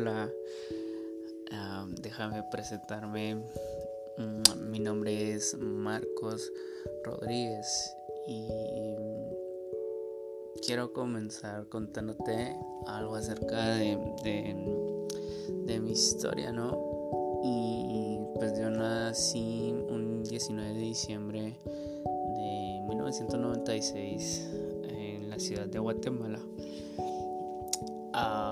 hola. déjame presentarme. Mm, mi nombre es Marcos Rodríguez y quiero comenzar contándote algo acerca de, mi historia, ¿no? Y pues yo nací un 19 de diciembre de 1996 en la ciudad de Guatemala. el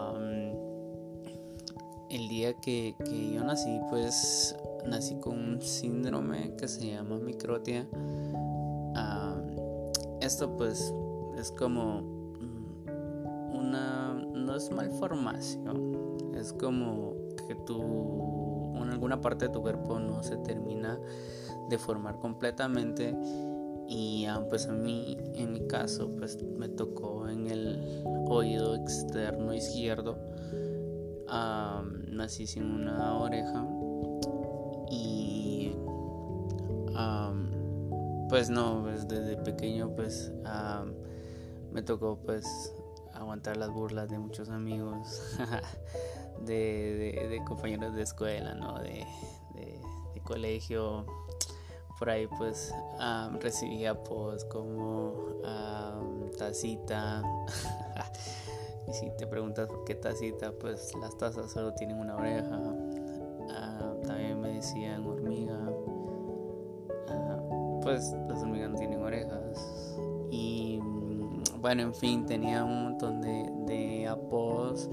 que, yo nací, pues nací con un síndrome que se llama microtia. esto pues es como mm, una no es malformación es como que tu en alguna parte de tu cuerpo no se termina de formar completamente y ah, pues a mí en mi caso pues me tocó en el oído externo izquierdo ah, nací sin una oreja y pues no pues desde pequeño pues me tocó pues aguantar las burlas de muchos amigos, de, compañeros de escuela, ¿no? De, colegio. Por ahí pues recibía pues como tacita. y si te preguntas por qué tacita, pues las tazas solo tienen una oreja. también me decían hormiga. pues las hormigas no tienen orejas. Y bueno, en fin, tenía un montón de, de apodos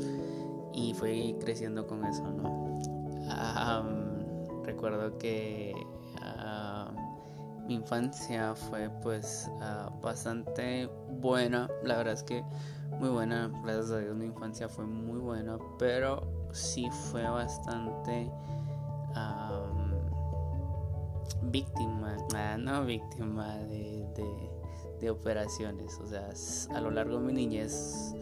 y fui creciendo con eso, ¿no? recuerdo que mi infancia fue pues ah, bastante buena, la verdad es que muy buena, gracias a Dios mi infancia fue muy buena, pero sí fue bastante víctima, ah, no víctima de de operaciones. O sea, a lo largo de mi niñez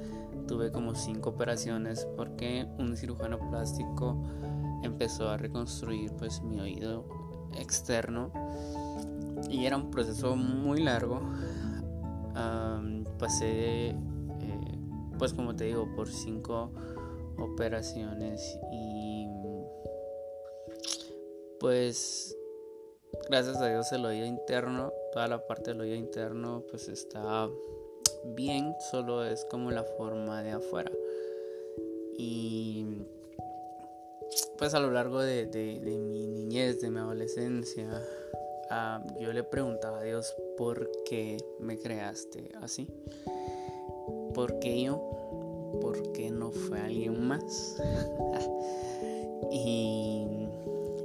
tuve como cinco operaciones porque un cirujano plástico empezó a reconstruir pues mi oído externo y era un proceso muy largo. pasé, eh, pues como te digo, por cinco operaciones y pues gracias a Dios el oído interno, toda la parte del oído interno pues está bien, solo es como la forma de afuera. Y pues a lo largo de, mi niñez, de mi adolescencia, ah, yo le preguntaba a Dios por qué me creaste así. ¿Por qué yo? ¿Por qué no fue alguien más? y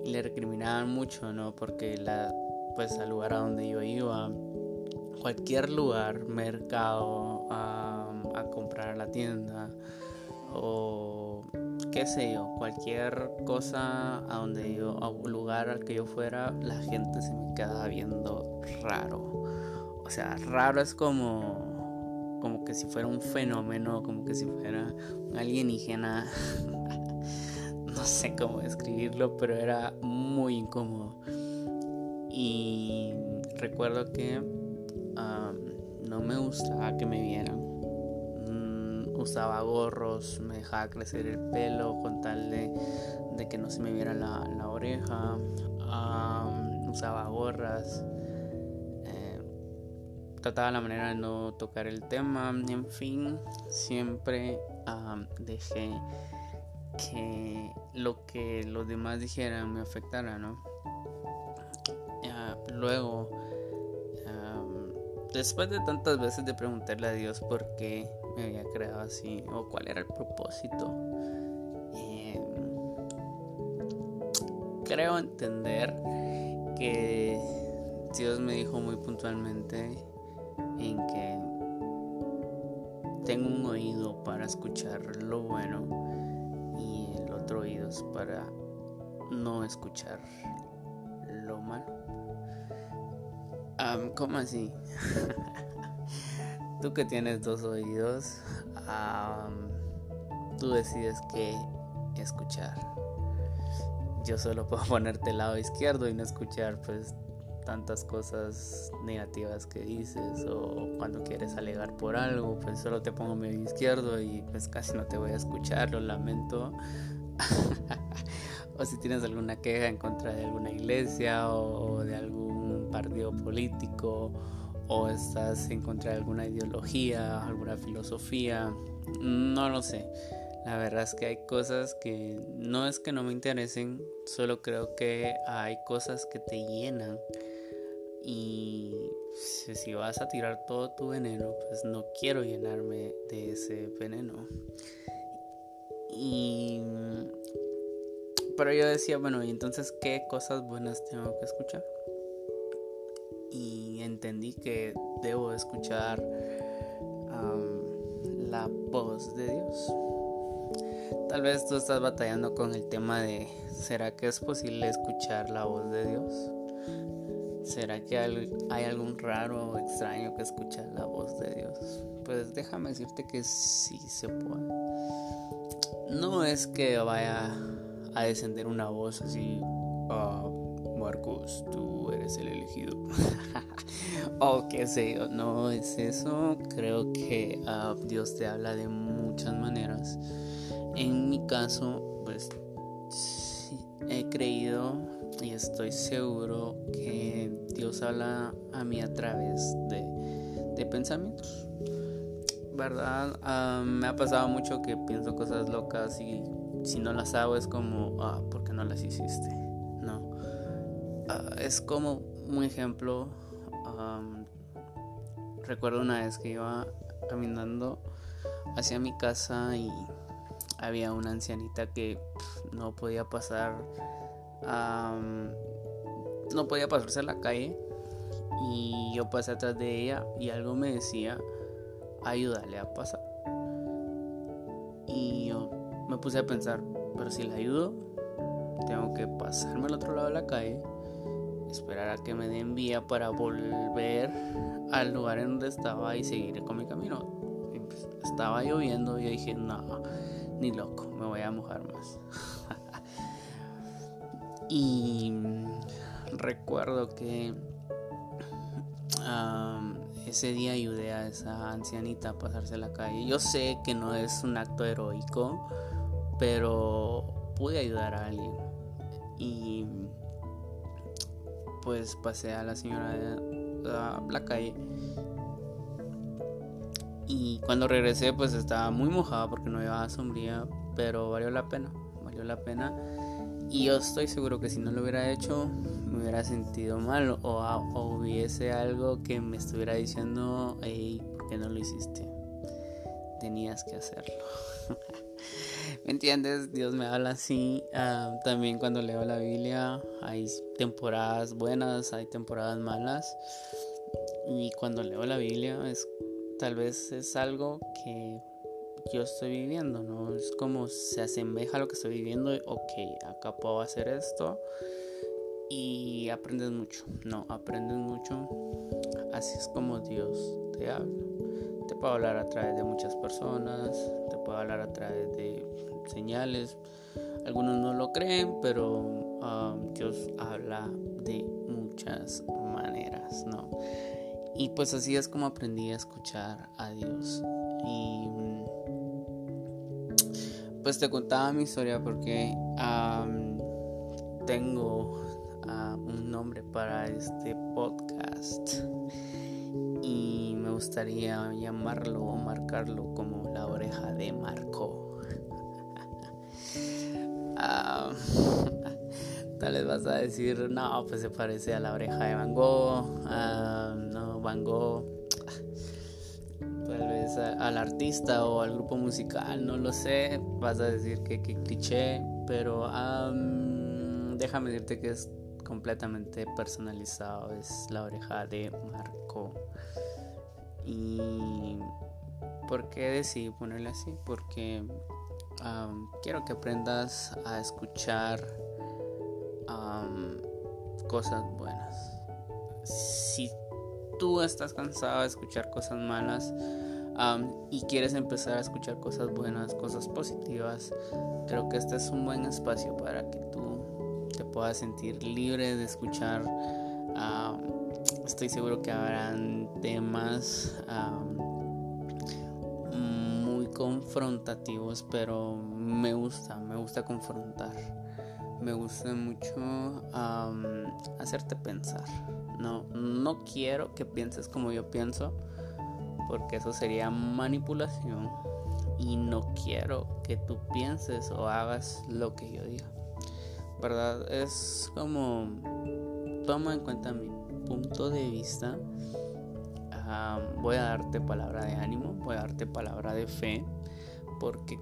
le recriminaban mucho, ¿no? Porque la, pues al lugar a donde yo iba, cualquier lugar, mercado, a, comprar la tienda o qué sé yo, cualquier cosa a donde yo, a un lugar al que yo fuera, la gente se me quedaba viendo raro. O sea, raro es como, como que si fuera un fenómeno, como que si fuera un alienígena. no sé cómo describirlo, pero era muy incómodo. Y recuerdo que no me gustaba que me vieran. Mm, usaba gorros, me dejaba crecer el pelo con tal de, que no se me viera la, oreja. usaba gorras. Trataba la manera de no tocar el tema. En fin, siempre dejé que lo que los demás dijeran me afectara, ¿no? luego, después de tantas veces de preguntarle a Dios por qué me había creado así o cuál era el propósito, em, creo entender que Dios me dijo muy puntualmente en que tengo un oído para escuchar lo bueno oídos para no escuchar lo malo. ¿Cómo así? tú que tienes dos oídos, tú decides qué escuchar. Yo solo puedo ponerte el lado izquierdo y no escuchar pues tantas cosas negativas que dices o cuando quieres alegar por algo, pues solo te pongo medio izquierdo y pues casi no te voy a escuchar, lo lamento, o si tienes alguna queja en contra de alguna iglesia o de algún partido político o estás en contra de alguna ideología, alguna filosofía, no lo sé. La verdad es que hay cosas que no es que no me interesen, solo creo que hay cosas que te llenan y si vas a tirar todo tu veneno, pues no quiero llenarme de ese veneno. Y pero yo decía, bueno, y entonces qué cosas buenas tengo que escuchar? Y entendí que debo escuchar la voz de Dios. Tal vez tú estás batallando con el tema de, ¿será que es posible escuchar la voz de Dios? ¿Será que hay algún raro o extraño que escucha la voz de Dios? Pues déjame decirte que sí se puede. No es que vaya a descender una voz así, oh, Marcos, tú eres el elegido. o qué sé yo, no es eso. Creo que ah, Dios te habla de muchas maneras. En mi caso, pues he creído y estoy seguro que Dios habla a mí a través de, de pensamientos. ¿Verdad? Ah, me ha pasado mucho que pienso cosas locas y si no las hago es como, ah, ¿por qué no las hiciste? No. Ah, es como un ejemplo. recuerdo una vez que iba caminando hacia mi casa y había una ancianita que no podía pasar. No podía pasarse a la calle y yo pasé atrás de ella y algo me decía ayúdale a pasar y yo me puse a pensar, pero si la ayudo, tengo que pasarme al otro lado de la calle, esperar a que me den vía para volver al lugar en donde estaba y seguir con mi camino. Pues, estaba lloviendo y yo dije, no, ni loco, me voy a mojar más. Y recuerdo que ese día ayudé a esa ancianita a pasarse la calle. Yo sé que no es un acto heroico, pero pude ayudar a alguien. Y pues pasé a la señora de la calle. Y cuando regresé pues estaba muy mojada porque no llevaba sombría pero valió la pena valió la pena y yo estoy seguro que si no lo hubiera hecho me hubiera sentido mal o, hubiese algo que me estuviera diciendo hey, ¿por qué no lo hiciste? tenías que hacerlo ¿Me entiendes? Dios me habla así. Ah, también cuando leo la Biblia hay temporadas buenas, hay temporadas malas. Y cuando leo la Biblia es tal vez es algo que yo estoy viviendo, ¿no? Es como se asemeja a lo que estoy viviendo. Ok, acá puedo hacer esto. Y aprendes mucho, no, aprendes mucho. Así es como Dios te habla. Te puede hablar a través de muchas personas, te puede hablar a través de señales. Algunos no lo creen, pero um, Dios habla de muchas maneras, ¿no? Y pues así es como aprendí a escuchar a Dios. Y pues te contaba mi historia porque tengo un nombre para este podcast. Y me gustaría llamarlo o marcarlo como la oreja de Marco. tal vez vas a decir, no, pues se parece a la oreja de Van Gogh, no, Van Gogh, tal vez al artista o al grupo musical, no lo sé, vas a decir que, que cliché, pero déjame decirte que es completamente personalizado, es la oreja de Marco. Y ¿por qué decidí ponerle así? Porque quiero que aprendas a escuchar cosas buenas. Si tú estás cansado de escuchar cosas malas y quieres empezar a escuchar cosas buenas, cosas positivas, creo que este es un buen espacio para que tú te puedas sentir libre de escuchar. estoy seguro que habrán temas confrontativos, pero me gusta, me gusta confrontar. Me gusta mucho hacerte pensar. No, no quiero que pienses como yo pienso, porque eso sería manipulación. Y no quiero que tú pienses o hagas lo que yo diga. ¿Verdad? Es como, toma en cuenta mi punto de vista voy a darte palabra de ánimo, voy a darte palabra de fe, porque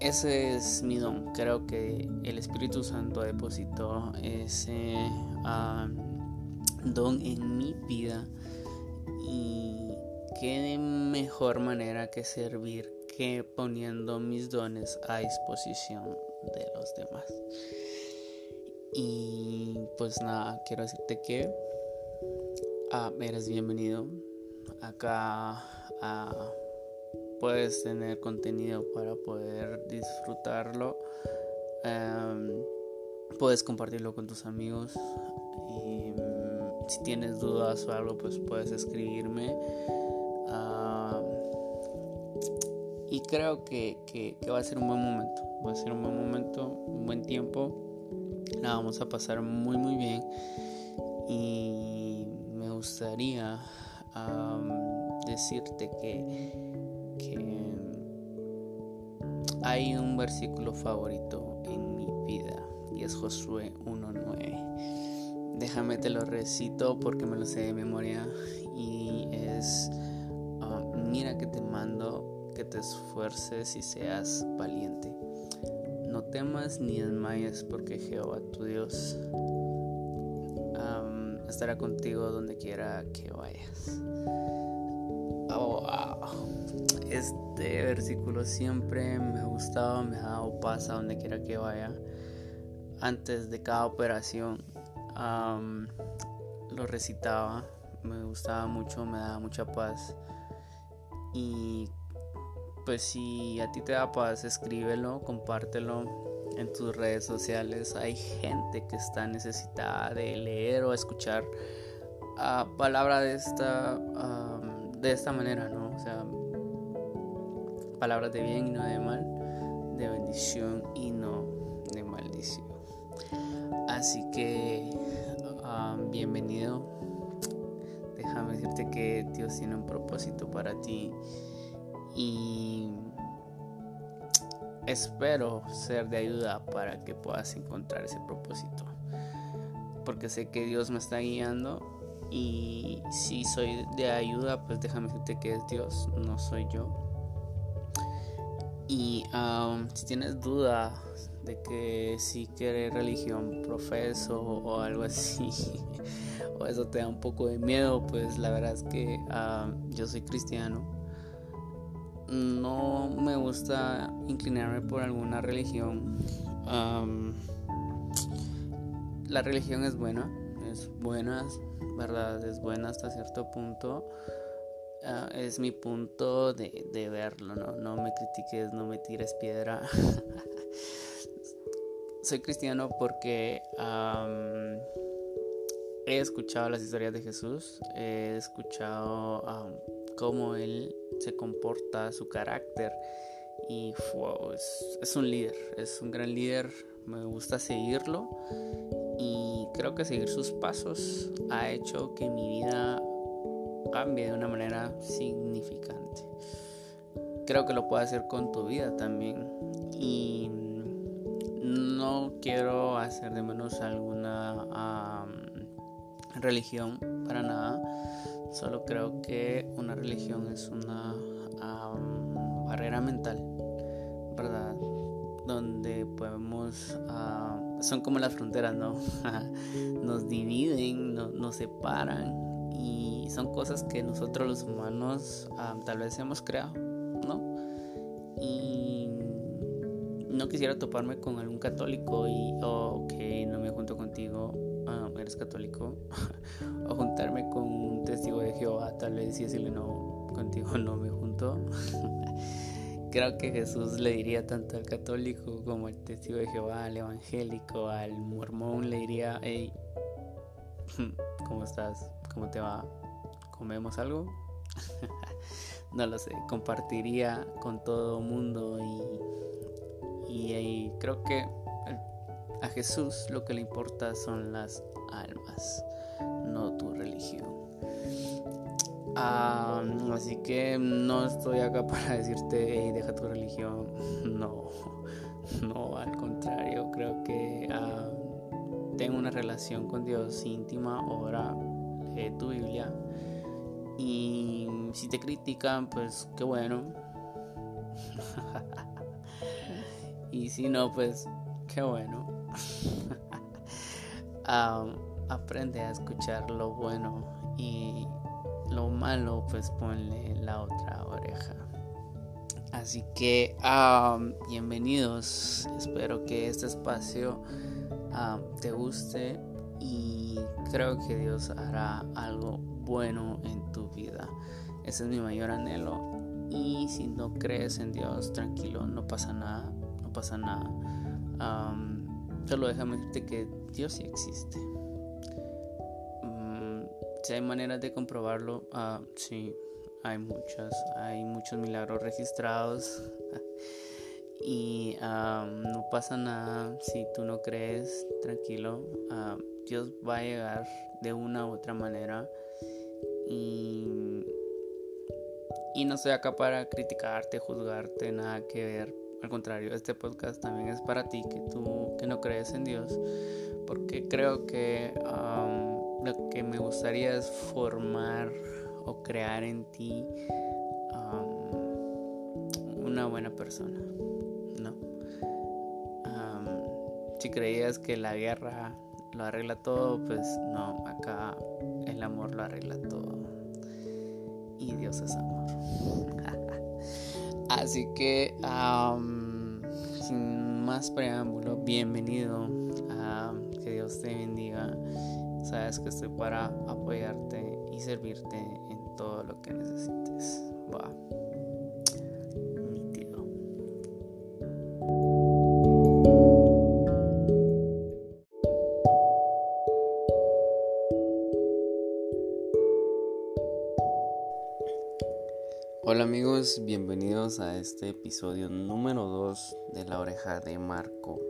ese es mi don. Creo que el Espíritu Santo depositó ese don en mi vida y qué mejor manera que servir que poniendo mis dones a disposición de los demás. Y pues nada, quiero decirte que ah, eres bienvenido acá ah, puedes tener contenido para poder disfrutarlo. Em, puedes compartirlo con tus amigos. Y, si tienes dudas o algo, pues puedes escribirme. Y creo que, que, va a ser un buen momento. Va a ser un buen momento, un buen tiempo. La vamos a pasar muy, muy bien. Y me gustaría decirte que, hay un versículo favorito en mi vida y es Josué 1.9. Déjame te lo recito porque me lo sé de memoria y es, mira que te mando que te esfuerces y seas valiente. No temas ni desmayes porque Jehová tu Dios estará contigo donde quiera que vayas. Oh, este versículo siempre me ha gustado, me ha dado paz a donde quiera que vaya. Antes de cada operación lo recitaba, me gustaba mucho, me daba mucha paz. Y pues si a ti te da paz, escríbelo, compártelo en tus redes sociales. Hay gente que está necesitada de leer o escuchar uh, palabra de esta de esta manera no o sea palabras de bien y no de mal de bendición y no de maldición. Así que bienvenido. déjame decirte que Dios tiene un propósito para ti y espero ser de ayuda para que puedas encontrar ese propósito. Porque sé que Dios me está guiando y si soy de ayuda, pues déjame decirte que es Dios, no soy yo. Y um, si tienes duda de que si quieres religión profeso o algo así, eso te da un poco de miedo, pues la verdad es que um, yo soy cristiano no me gusta inclinarme por alguna religión. la religión es buena, es buena, ¿verdad? Es buena hasta cierto punto. Ah, es mi punto de, verlo, ¿no? No me critiques, no me tires piedra. Soy cristiano porque he escuchado las historias de Jesús, he escuchado cómo él se comporta, su carácter. Y es, un líder, es un gran líder, me gusta seguirlo y creo que seguir sus pasos ha hecho que mi vida cambie de una manera significante. Creo que lo puede hacer con tu vida también y no quiero hacer de menos alguna religión para nada Solo creo que una religión es una barrera mental, ¿verdad? Donde podemos... son como las fronteras, ¿no? nos dividen, nos separan y son cosas que nosotros los humanos tal vez hemos creado, ¿no? Y no quisiera toparme con algún católico y, oh, ok, no me junto contigo, eres católico, o juntarme con un testigo de Jehová, tal vez y decirle no, contigo no me junto. Creo que Jesús le diría tanto al católico como al testigo de Jehová, al evangélico, al mormón, le diría, hey, ¿cómo estás? ¿Cómo te va? ¿Comemos algo? no lo sé, compartiría con todo mundo y, y, creo que a Jesús lo que le importa son las almas, no tu religión. así que no estoy acá para decirte, deja tu religión. No, no, al contrario, creo que tengo una relación con Dios íntima, ora, lee tu Biblia. Y si te critican, pues qué bueno. y si no, pues qué bueno. aprende a escuchar lo bueno y lo malo, pues ponle la otra oreja. Así que bienvenidos. Espero que este espacio te guste y creo que Dios hará algo bueno en tu vida. Ese es mi mayor anhelo. Y si no crees en Dios, tranquilo, no pasa nada, no pasa nada. Solo déjame decirte que Dios sí existe. Mm, si hay maneras de comprobarlo, uh, sí, hay muchas. Hay muchos milagros registrados. y no pasa nada si tú no crees, tranquilo. Dios va a llegar de una u otra manera. Y, y no estoy acá para criticarte, juzgarte, nada que ver. Al contrario, este podcast también es para ti que tú que no crees en Dios. Porque creo que lo que me gustaría es formar o crear en ti una buena persona, ¿no? si creías que la guerra lo arregla todo, pues no, acá el amor lo arregla todo. Y Dios es amor. Así que, sin más preámbulo, bienvenido. que Dios te bendiga. Sabes que estoy para apoyarte y servirte en todo lo que necesites. Va. Amigos, bienvenidos a este episodio número 2 de La Oreja de Marco.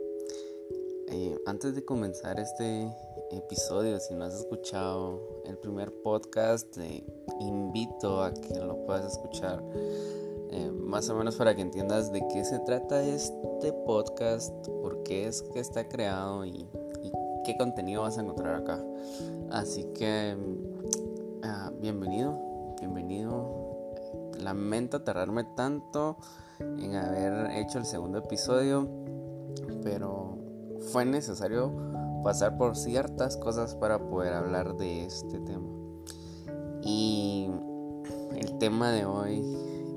Eh, antes de comenzar este episodio, si no has escuchado el primer podcast, te invito a que lo puedas escuchar. Eh, más o menos para que entiendas de qué se trata este podcast, por qué es que está creado y, qué contenido vas a encontrar acá. Así que ah, bienvenido, bienvenido Lamento tardarme tanto en haber hecho el segundo episodio, pero fue necesario pasar por ciertas cosas para poder hablar de este tema. Y el tema de hoy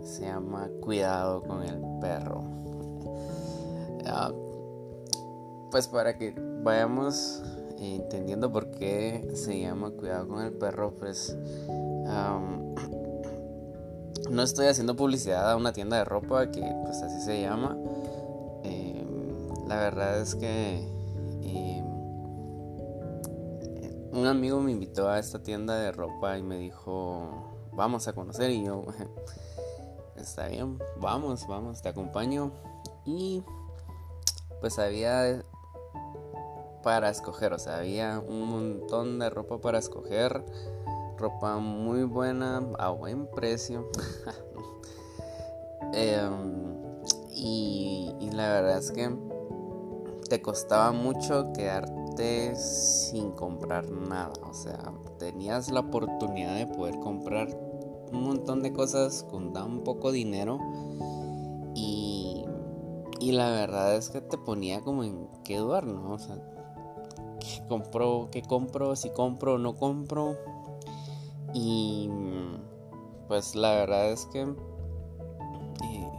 se llama Cuidado con el perro. Ah, pues para que vayamos entendiendo por qué se llama Cuidado con el perro, pues no estoy haciendo publicidad a una tienda de ropa que pues así se llama. Em, la verdad es que em, un amigo me invitó a esta tienda de ropa y me dijo, vamos a conocer y yo, está bien, vamos, vamos, te acompaño. Y pues había para escoger, o sea, había un montón de ropa para escoger ropa muy buena a buen precio. Em, y, la verdad es que te costaba mucho quedarte sin comprar nada. O sea, tenías la oportunidad de poder comprar un montón de cosas con tan poco dinero. Y, y la verdad es que te ponía como en qué dudar, ¿no? O sea, ¿qué compro? ¿Qué compro? Si compro o no compro y pues la verdad es que eh,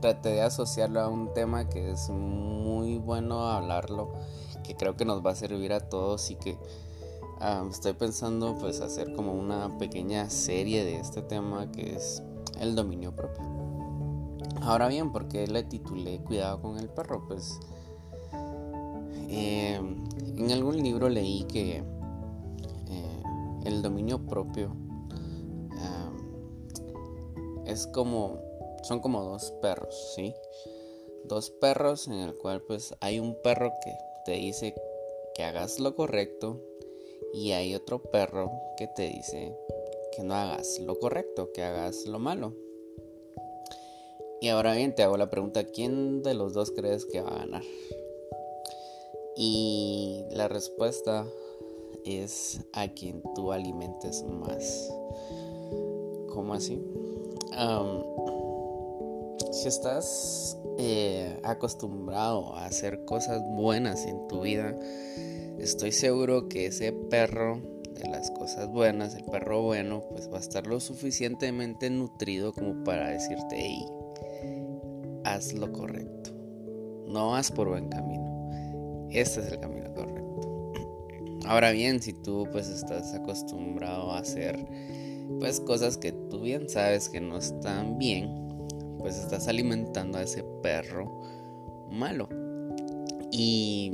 traté de asociarlo a un tema que es muy bueno hablarlo, que creo que nos va a servir a todos y que estoy pensando pues hacer como una pequeña serie de este tema que es el dominio propio. Ahora bien, ¿por qué le titulé Cuidado con el perro? Pues eh, en algún libro leí que el dominio propio es como, son como dos perros, ¿sí? Dos perros en el cual pues hay un perro que te dice que hagas lo correcto y hay otro perro que te dice que no hagas lo correcto, que hagas lo malo. Y ahora bien, te hago la pregunta, ¿quién de los dos crees que va a ganar? Y la respuesta es a quien tú alimentes más. ¿Cómo así? si estás eh, acostumbrado a hacer cosas buenas en tu vida, estoy seguro que ese perro de las cosas buenas, el perro bueno, pues va a estar lo suficientemente nutrido como para decirte, hey, haz lo correcto. No vas por buen camino. Este es el camino correcto. Ahora bien, si tú pues estás acostumbrado a hacer pues cosas que tú bien sabes que no están bien, pues estás alimentando a ese perro malo. Y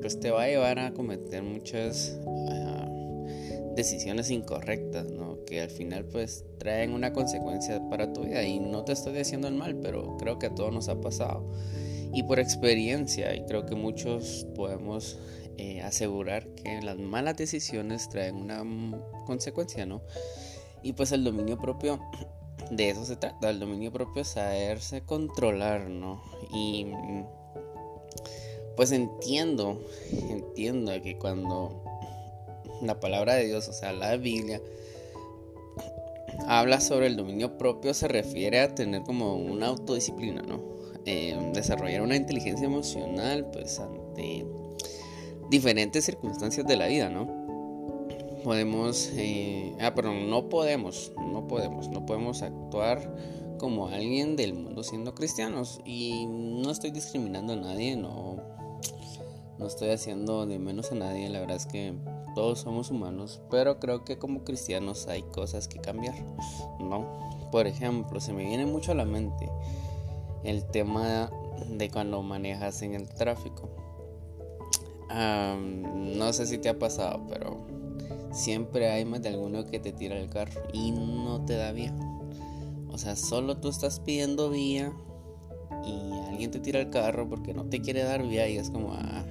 pues te va a llevar a cometer muchas ah, decisiones incorrectas, ¿no? Que al final pues traen una consecuencia para tu vida y no te estoy diciendo el mal, pero creo que a todos nos ha pasado. Y por experiencia, y creo que muchos podemos eh, asegurar que las malas decisiones traen una consecuencia, ¿no? Y pues el dominio propio, de eso se trata, el dominio propio es saberse controlar, ¿no? Y pues entiendo, entiendo que cuando la palabra de Dios, o sea, la Biblia, habla sobre el dominio propio, se refiere a tener como una autodisciplina, ¿no? Eh, desarrollar una inteligencia emocional, pues ante diferentes circunstancias de la vida, ¿no? Podemos, eh, ah, pero no podemos, no podemos, no podemos actuar como alguien del mundo siendo cristianos. Y no estoy discriminando a nadie, no, no estoy haciendo de menos a nadie, la verdad es que todos somos humanos, pero creo que como cristianos hay cosas que cambiar, ¿no? Por ejemplo, se me viene mucho a la mente el tema de cuando manejas en el tráfico. No sé si te ha pasado, pero siempre hay más de alguno que te tira el carro y no te da vía. O sea, solo tú estás pidiendo vía y alguien te tira el carro porque no te quiere dar vía y es como, ah,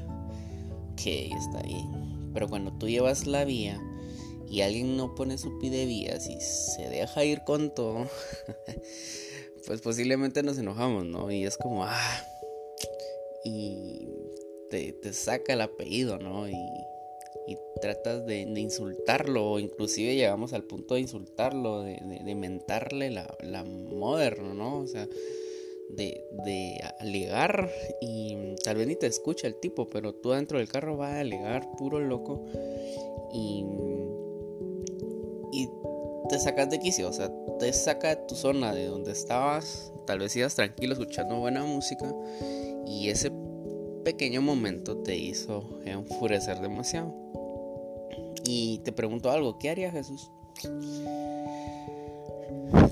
ok, está bien. Pero cuando tú llevas la vía y alguien no pone su pide vías y se deja ir con todo, pues posiblemente nos enojamos, ¿no? Y es como, ah, y te, saca el apellido, ¿no? Y, tratas de, insultarlo, o inclusive llegamos al punto de insultarlo, de, mentarle la, la moderno, ¿no? O sea, de, de alegar y tal vez ni te escucha el tipo, pero tú dentro del carro vas a alegar puro loco y, y te sacas de quicio, o sea, te saca de tu zona de donde estabas, tal vez ibas tranquilo escuchando buena música y ese pequeño momento te hizo enfurecer demasiado. Y te pregunto algo, ¿qué haría Jesús?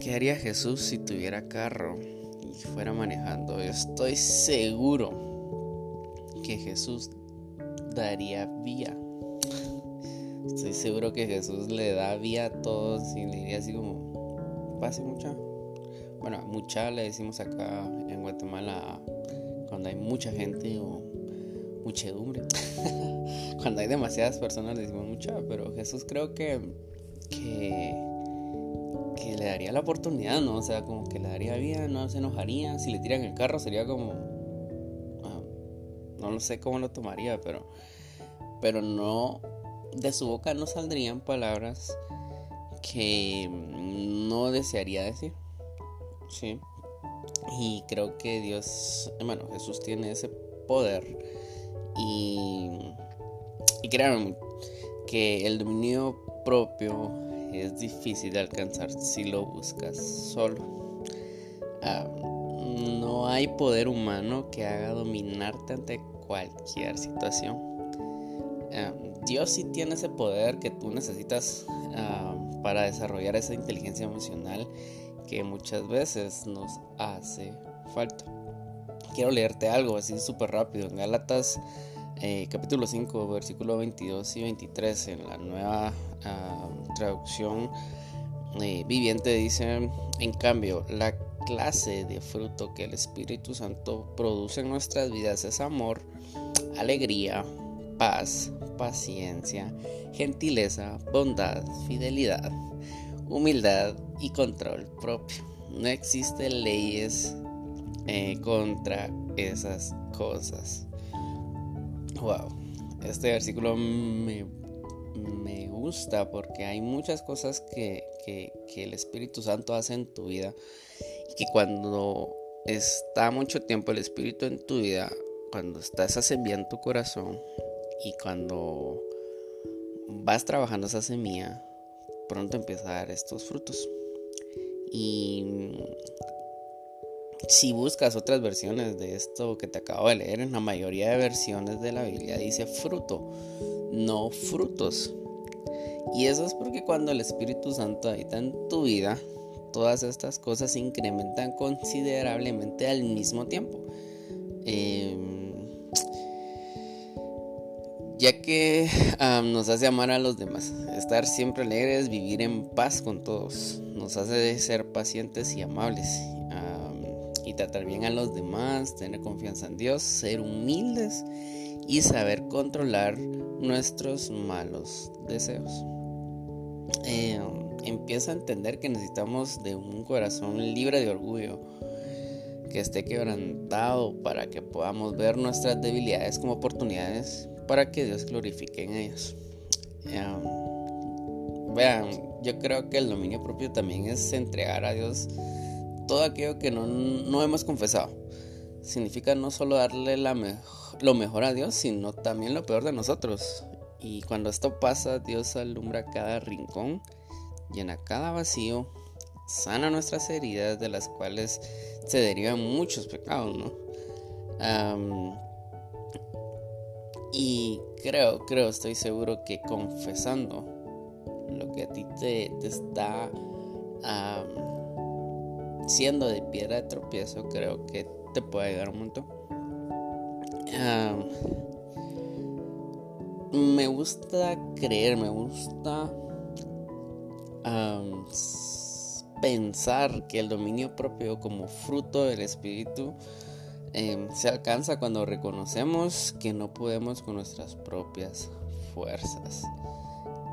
¿Qué haría Jesús si tuviera carro? fuera manejando, estoy seguro que Jesús daría vía. Estoy seguro que Jesús le da vía a todos y le diría así como, pase mucha. Bueno, mucha le decimos acá en Guatemala cuando hay mucha gente o muchedumbre. cuando hay demasiadas personas decimos mucha, pero Jesús creo que, que que le daría la oportunidad, ¿no? O sea, como que le daría vida, no se enojaría. Si le tiran el carro sería como... Ah, no lo sé cómo lo tomaría, pero... Pero no... De su boca no saldrían palabras que no desearía decir. Sí. Y creo que Dios, bueno, Jesús tiene ese poder. Y, y créanme que el dominio propio es difícil de alcanzar si lo buscas solo. Ah, no hay poder humano que haga dominarte ante cualquier situación. Ah, Dios sí tiene ese poder que tú necesitas ah, para desarrollar esa inteligencia emocional que muchas veces nos hace falta. Quiero leerte algo así súper rápido. En Gálatas eh, capítulo 5, versículo 22 y 23 en la nueva traducción eh, viviente dice, en cambio, la clase de fruto que el Espíritu Santo produce en nuestras vidas es amor, alegría, paz, paciencia, gentileza, bondad, fidelidad, humildad y control propio. No existen leyes eh, contra esas cosas. Wow, este versículo me, me gusta porque hay muchas cosas que, que, el Espíritu Santo hace en tu vida y que cuando está mucho tiempo el Espíritu en tu vida, cuando está esa semilla en tu corazón y cuando vas trabajando esa semilla, pronto empieza a dar estos frutos. Y si buscas otras versiones de esto que te acabo de leer, en la mayoría de versiones de la Biblia dice fruto, no frutos. Y eso es porque cuando el Espíritu Santo habita en tu vida, todas estas cosas se incrementan considerablemente al mismo tiempo. Em, ya que nos hace amar a los demás, estar siempre alegres, vivir en paz con todos, nos hace ser pacientes y amables. Y tratar bien a los demás, tener confianza en Dios, ser humildes y saber controlar nuestros malos deseos. Eh, empieza a entender que necesitamos de un corazón libre de orgullo, que esté quebrantado para que podamos ver nuestras debilidades como oportunidades para que Dios glorifique en ellos. Eh, vean, yo creo que el dominio propio también es entregar a Dios todo aquello que no, hemos confesado. Significa no solo darle la lo mejor a Dios, sino también lo peor de nosotros. Y cuando esto pasa, Dios alumbra cada rincón, llena cada vacío, sana nuestras heridas de las cuales se derivan muchos pecados, ¿no? Y creo, creo, estoy seguro que confesando lo que a ti te, está siendo de piedra de tropiezo, creo que te puede ayudar un montón. me gusta creer, me gusta pensar que el dominio propio como fruto del espíritu em, se alcanza cuando reconocemos que no podemos con nuestras propias fuerzas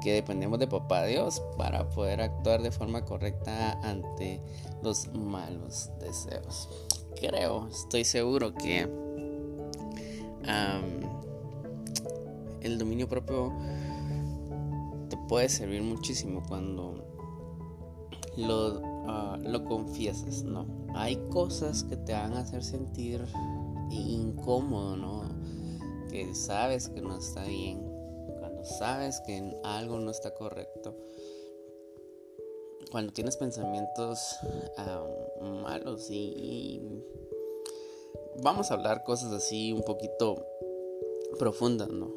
que dependemos de papá Dios para poder actuar de forma correcta ante los malos deseos. Creo, estoy seguro que el dominio propio te puede servir muchísimo cuando lo, ah, lo confiesas, ¿no? Hay cosas que te van a hacer sentir incómodo, ¿no? Que sabes que no está bien sabes que algo no está correcto, cuando tienes pensamientos malos y, vamos a hablar cosas así un poquito profundas, ¿no?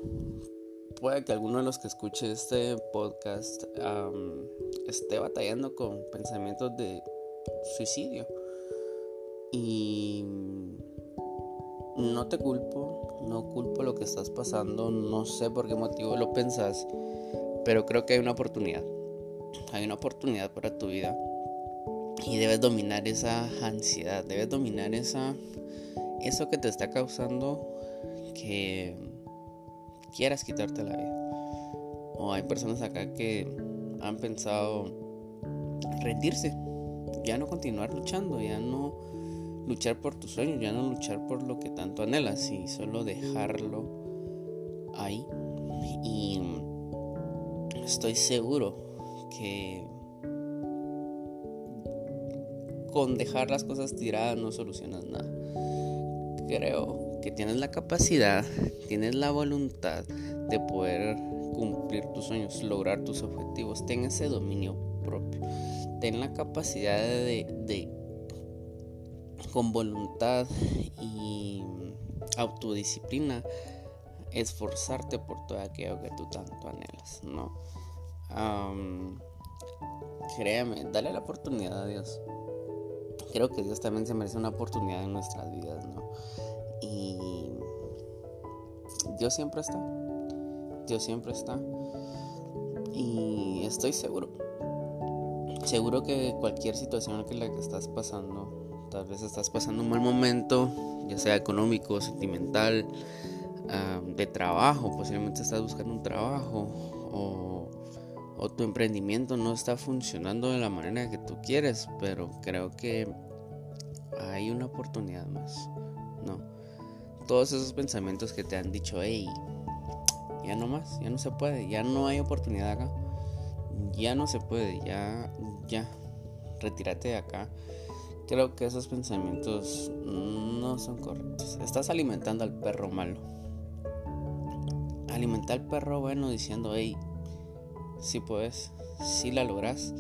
Puede que alguno de los que escuche este podcast esté batallando con pensamientos de suicidio. Y no te culpo, no culpo lo que estás pasando, no sé por qué motivo lo pensás, pero creo que hay una oportunidad. Hay una oportunidad para tu vida y debes dominar esa ansiedad, debes dominar esa eso que te está causando que quieras quitarte la vida. O hay personas acá que han pensado rendirse, ya no continuar luchando, ya no luchar por tus sueños, ya no luchar por lo que tanto anhelas, y solo dejarlo ahí. Y estoy seguro que con dejar las cosas tiradas no solucionas nada. Creo que tienes la capacidad, tienes la voluntad de poder cumplir tus sueños, lograr tus objetivos. Ten ese dominio propio. Ten la capacidad de, de con voluntad y autodisciplina esforzarte por todo aquello que tú tanto anhelas, ¿no? créeme, dale la oportunidad a Dios. Creo que Dios también se merece una oportunidad en nuestras vidas, ¿no? Y Dios siempre está. Dios siempre está. Y estoy seguro seguro que cualquier situación que la que estás pasando, tal vez estás pasando un mal momento, ya sea económico, sentimental, de trabajo, posiblemente estás buscando un trabajo o, o, tu emprendimiento no está funcionando de la manera que tú quieres, pero creo que hay una oportunidad más, ¿no? Todos esos pensamientos que te han dicho, hey, ya no más, ya no se puede, ya no hay oportunidad acá, ya no se puede, ya, ya, retírate de acá. Creo que esos pensamientos no son correctos. Estás alimentando al perro malo alimentar al perro bueno diciendo, hey, si puedes, si la logras.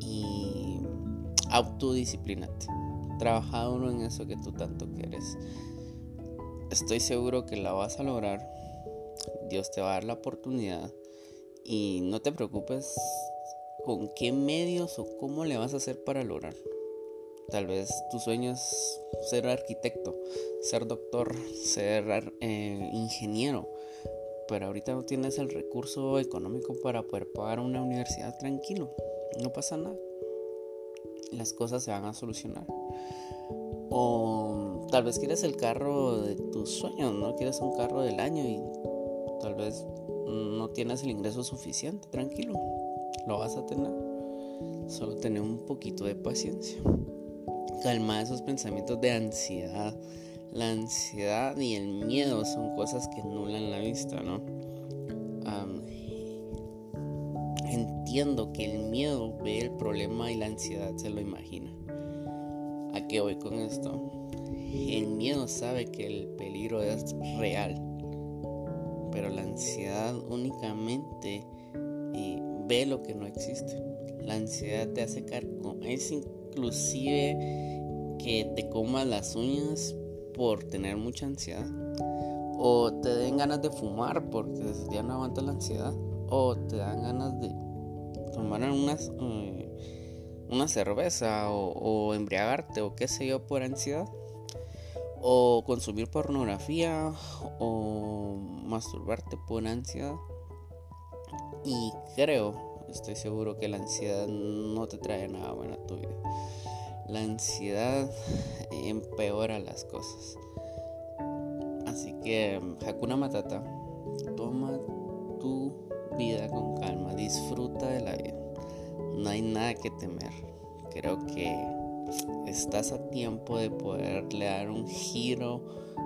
Y autodisciplinate. Trabaja uno en eso que tú tanto quieres. Estoy seguro que la vas a lograr. Dios te va a dar la oportunidad. Y no te preocupes con qué medios o cómo le vas a hacer para lograrlo. Tal vez tu sueño es ser arquitecto, ser doctor, ser eh, ingeniero, pero ahorita no tienes el recurso económico para poder pagar una universidad tranquilo. No pasa nada. Las cosas se van a solucionar. O tal vez quieres el carro de tus sueños, no quieres un carro del año y tal vez no tienes el ingreso suficiente, tranquilo. Lo vas a tener. Solo tener un poquito de paciencia calmar esos pensamientos de ansiedad. La ansiedad y el miedo son cosas que nulan la vista, ¿no? entiendo que el miedo ve el problema y la ansiedad se lo imagina. ¿A qué voy con esto? El miedo sabe que el peligro es real, pero la ansiedad únicamente eh, ve lo que no existe. La ansiedad te hace cargo, es inclusive que te comas las uñas por tener mucha ansiedad. O te den ganas de fumar porque ya no aguantas la ansiedad. O te dan ganas de tomar unas, eh, una cerveza o, o embriagarte o qué sé yo por ansiedad. O consumir pornografía o masturbarte por ansiedad. Y creo, estoy seguro que la ansiedad no te trae nada bueno a tu vida. La ansiedad empeora las cosas. Así que, Hakuna Matata, toma tu vida con calma, disfruta de la vida. No hay nada que temer. Creo que estás a tiempo de poderle dar un giro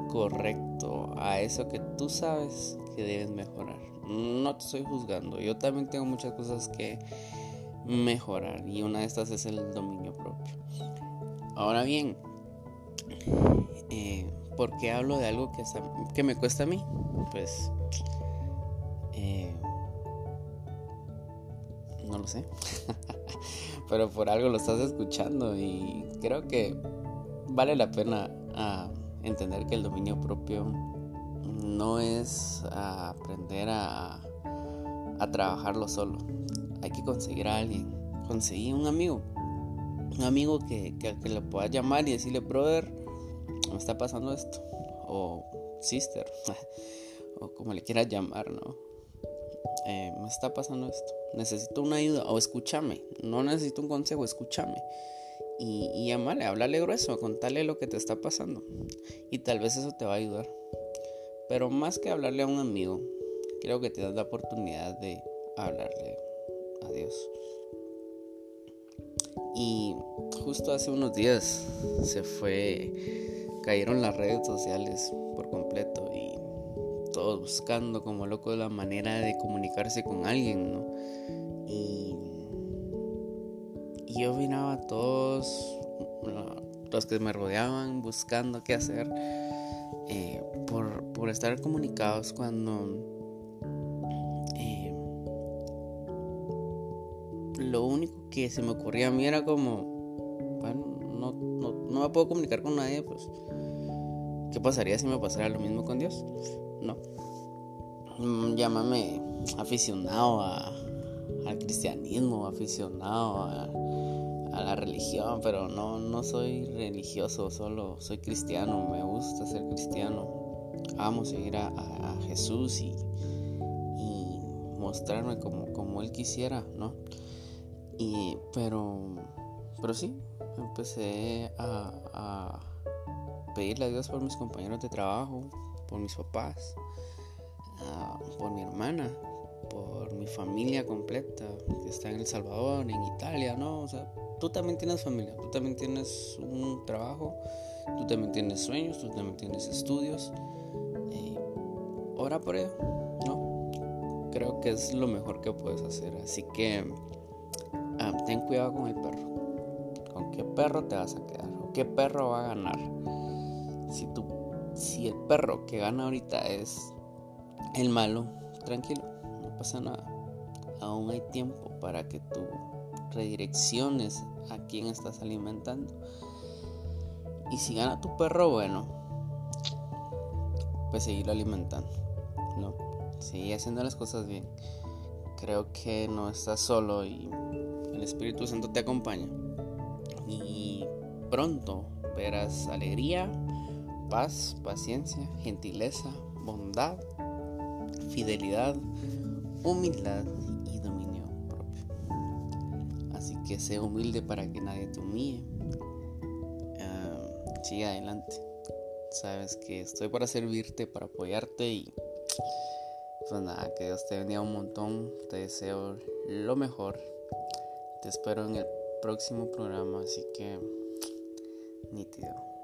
correcto a eso que tú sabes que debes mejorar. No te estoy juzgando. Yo también tengo muchas cosas que mejorar y una de estas es el dominio. Ahora bien, eh, ¿por qué hablo de algo que, me cuesta a mí? Pues eh, no lo sé, pero por algo lo estás escuchando y creo que vale la pena ah, entender que el dominio propio no es aprender a, a trabajarlo solo. Hay que conseguir a alguien. Conseguí un amigo un amigo que, que, le pueda llamar y decirle, brother, me está pasando esto. O sister, o como le quieras llamar, ¿no? Eh, me está pasando esto. Necesito una ayuda. O escúchame. No necesito un consejo, escúchame. Y, y llamarle, hablarle grueso, contarle lo que te está pasando. Y tal vez eso te va a ayudar. Pero más que hablarle a un amigo, creo que te das la oportunidad de hablarle a Dios. Y justo hace unos días se fue, cayeron las redes sociales por completo y todos buscando como loco la manera de comunicarse con alguien, ¿no? Y, yo miraba a todos los que me rodeaban buscando qué hacer eh, por, por estar comunicados cuando lo único que se me ocurría a mí era como, bueno, no, no, me puedo comunicar con nadie, pues, ¿qué pasaría si me pasara lo mismo con Dios? No. Mm, llámame aficionado al cristianismo, aficionado a, la religión, pero no, no soy religioso, solo soy cristiano, me gusta ser cristiano, amo seguir a, Jesús y, y mostrarme como, como Él quisiera, ¿no? Y, pero, pero sí, empecé a, a pedirle a Dios por mis compañeros de trabajo, por mis papás, ah, por mi hermana, por mi familia completa que está en El Salvador, en Italia, ¿no? O sea, tú también tienes familia, tú también tienes un trabajo, tú también tienes sueños, tú también tienes estudios. Eh, ora por ello, ¿no? Creo que es lo mejor que puedes hacer. Así que ten cuidado con el perro. ¿Con qué perro te vas a quedar? ¿O qué perro va a ganar? Si, tú, si el perro que gana ahorita es el malo, tranquilo, no pasa nada. Aún hay tiempo para que tú redirecciones a quién estás alimentando. Y si gana tu perro, bueno, pues seguirlo alimentando, ¿no? Sigue haciendo las cosas bien. Creo que no estás solo y Espíritu Santo te acompaña. Y pronto verás alegría, paz, paciencia, gentileza, bondad, fidelidad, humildad y dominio propio. Así que sé humilde para que nadie te humille. Uh, sigue adelante. Sabes que estoy para servirte, para apoyarte y pues nada, que Dios te bendiga un montón. Te deseo lo mejor. Te espero en el próximo programa, así que nítido.